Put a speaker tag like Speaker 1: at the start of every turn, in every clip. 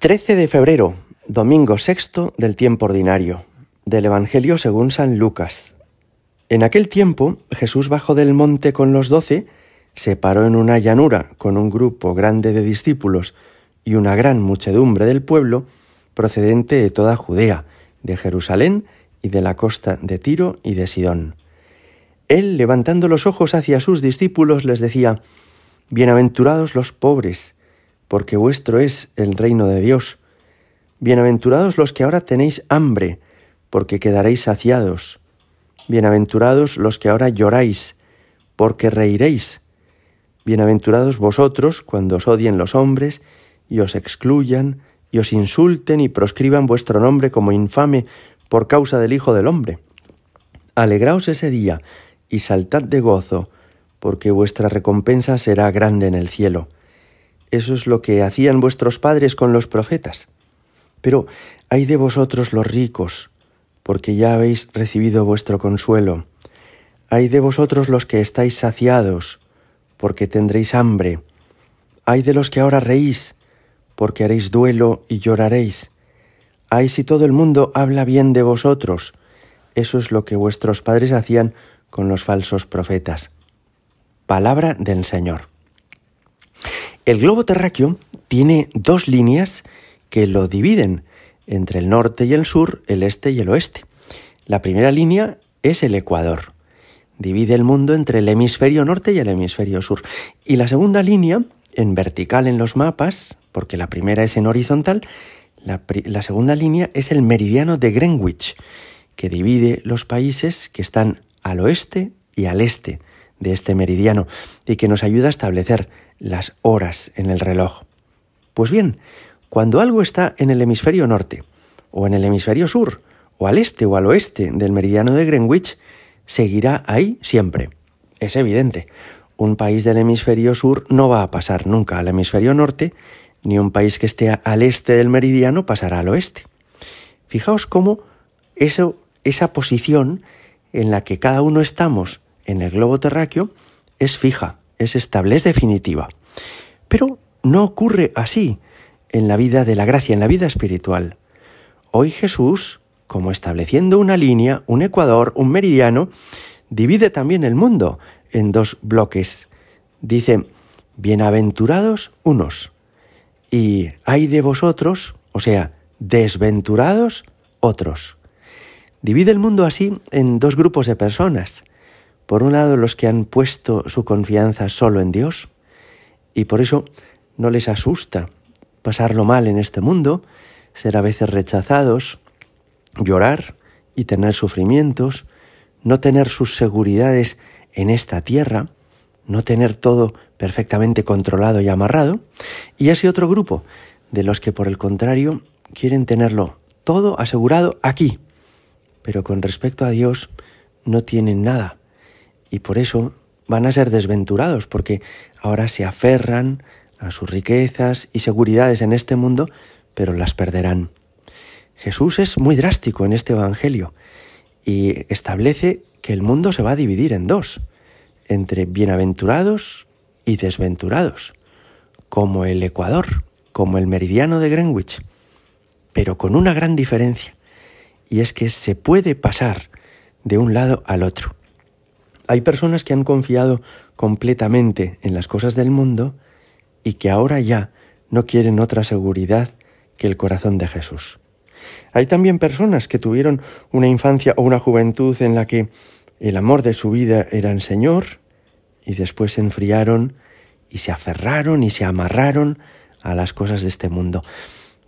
Speaker 1: 13 de febrero, domingo sexto del tiempo ordinario, del Evangelio según San Lucas. En aquel tiempo Jesús bajó del monte con los doce, se paró en una llanura con un grupo grande de discípulos y una gran muchedumbre del pueblo, procedente de toda Judea, de Jerusalén y de la costa de Tiro y de Sidón. Él, levantando los ojos hacia sus discípulos, les decía, Bienaventurados los pobres, porque vuestro es el reino de Dios. Bienaventurados los que ahora tenéis hambre, porque quedaréis saciados. Bienaventurados los que ahora lloráis, porque reiréis. Bienaventurados vosotros cuando os odien los hombres y os excluyan y os insulten y proscriban vuestro nombre como infame por causa del Hijo del Hombre. Alegraos ese día y saltad de gozo, porque vuestra recompensa será grande en el cielo eso es lo que hacían vuestros padres con los profetas. Pero hay de vosotros los ricos, porque ya habéis recibido vuestro consuelo. Hay de vosotros los que estáis saciados, porque tendréis hambre. Hay de los que ahora reís, porque haréis duelo y lloraréis. Ay si todo el mundo habla bien de vosotros. Eso es lo que vuestros padres hacían con los falsos profetas. Palabra del Señor. El globo terráqueo tiene dos líneas que lo dividen entre el norte y el sur, el este y el oeste. La primera línea es el ecuador. Divide el mundo entre el hemisferio norte y el hemisferio sur. Y la segunda línea, en vertical en los mapas, porque la primera es en horizontal, la, segunda línea es el meridiano de Greenwich, que divide los países que están al oeste y al este de este meridiano y que nos ayuda a establecer las horas en el reloj. Pues bien, cuando algo está en el hemisferio norte, o en el hemisferio sur, o al este o al oeste del meridiano de Greenwich, seguirá ahí siempre. Es evidente, un país del hemisferio sur no va a pasar nunca al hemisferio norte, ni un país que esté al este del meridiano pasará al oeste. Fijaos cómo esa posición en la que cada uno estamos en el globo terráqueo es fija, es estable, es definitiva. Pero no ocurre así en la vida de la gracia, en la vida espiritual. Hoy Jesús, como estableciendo una línea, un ecuador, un meridiano, divide también el mundo en dos bloques. Dice, bienaventurados unos, y hay de vosotros, o sea, desventurados otros. Divide el mundo así en dos grupos de personas. Por un lado, los que han puesto su confianza solo en Dios y por eso no les asusta pasarlo mal en este mundo, ser a veces rechazados, llorar y tener sufrimientos, no tener sus seguridades en esta tierra, no tener todo perfectamente controlado y amarrado, y ese otro grupo de los que por el contrario quieren tenerlo todo asegurado aquí, pero con respecto a Dios no tienen nada, y por eso van a ser desventurados porque ahora se aferran a sus riquezas y seguridades en este mundo, pero las perderán. Jesús es muy drástico en este Evangelio y establece que el mundo se va a dividir en dos, entre bienaventurados y desventurados, como el Ecuador, como el meridiano de Greenwich, pero con una gran diferencia, y es que se puede pasar de un lado al otro. Hay personas que han confiado completamente en las cosas del mundo y que ahora ya no quieren otra seguridad que el corazón de Jesús. Hay también personas que tuvieron una infancia o una juventud en la que el amor de su vida era el Señor y después se enfriaron y se aferraron y se amarraron a las cosas de este mundo.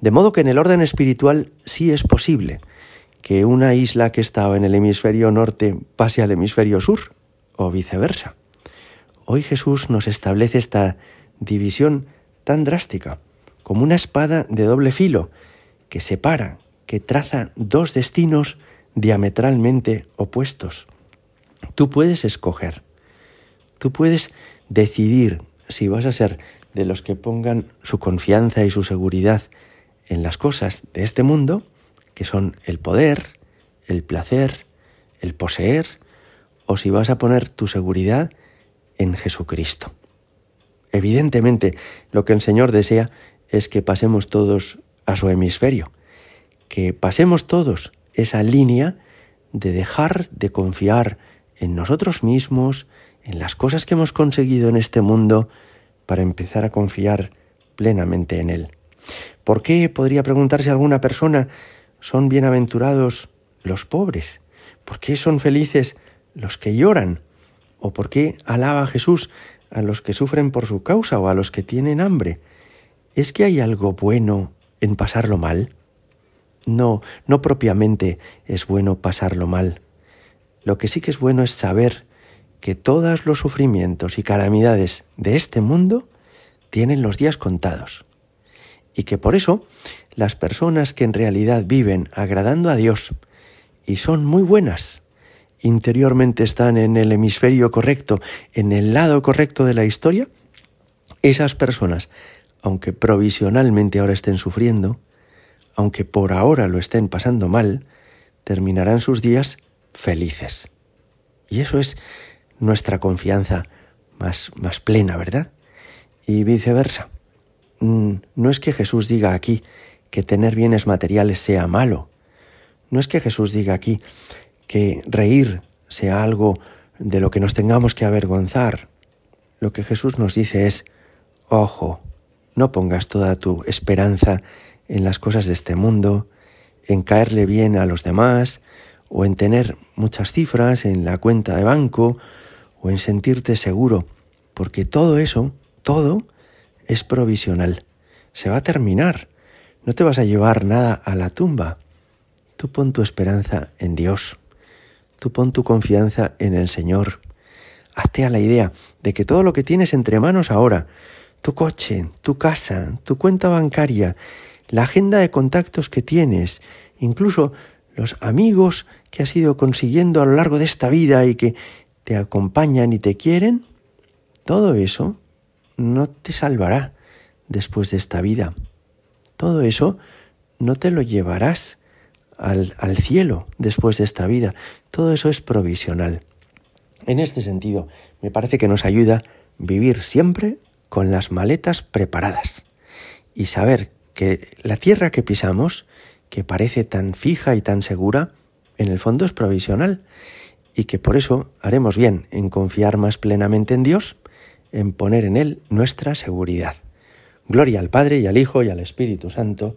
Speaker 1: De modo que en el orden espiritual sí es posible que una isla que estaba en el hemisferio norte pase al hemisferio sur o viceversa. Hoy Jesús nos establece esta división tan drástica, como una espada de doble filo que separa, que traza dos destinos diametralmente opuestos. Tú puedes escoger, tú puedes decidir si vas a ser de los que pongan su confianza y su seguridad en las cosas de este mundo, que son el poder, el placer, el poseer, o si vas a poner tu seguridad en Jesucristo. Evidentemente, lo que el Señor desea es que pasemos todos a su hemisferio, que pasemos todos esa línea de dejar de confiar en nosotros mismos, en las cosas que hemos conseguido en este mundo, para empezar a confiar plenamente en Él. ¿Por qué, podría preguntarse alguna persona, son bienaventurados los pobres? ¿Por qué son felices los que lloran? ¿O por qué alaba a Jesús a los que sufren por su causa o a los que tienen hambre? ¿Es que hay algo bueno en pasarlo mal? No, no propiamente es bueno pasarlo mal. Lo que sí que es bueno es saber que todos los sufrimientos y calamidades de este mundo tienen los días contados. Y que por eso las personas que en realidad viven agradando a Dios y son muy buenas, interiormente están en el hemisferio correcto, en el lado correcto de la historia, esas personas, aunque provisionalmente ahora estén sufriendo, aunque por ahora lo estén pasando mal, terminarán sus días felices. Y eso es nuestra confianza más, más plena, ¿verdad? Y viceversa. Mm, no es que Jesús diga aquí que tener bienes materiales sea malo. No es que Jesús diga aquí que reír sea algo de lo que nos tengamos que avergonzar. Lo que Jesús nos dice es, ojo, no pongas toda tu esperanza en las cosas de este mundo, en caerle bien a los demás, o en tener muchas cifras en la cuenta de banco, o en sentirte seguro, porque todo eso, todo, es provisional. Se va a terminar. No te vas a llevar nada a la tumba. Tú pon tu esperanza en Dios. Tú pon tu confianza en el Señor. Hazte a la idea de que todo lo que tienes entre manos ahora, tu coche, tu casa, tu cuenta bancaria, la agenda de contactos que tienes, incluso los amigos que has ido consiguiendo a lo largo de esta vida y que te acompañan y te quieren, todo eso no te salvará después de esta vida. Todo eso no te lo llevarás al, cielo después de esta vida. Todo eso es provisional. En este sentido, me parece que nos ayuda vivir siempre con las maletas preparadas y saber que la tierra que pisamos, que parece tan fija y tan segura, en el fondo es provisional y que por eso haremos bien en confiar más plenamente en Dios, en poner en Él nuestra seguridad. Gloria al Padre y al Hijo y al Espíritu Santo,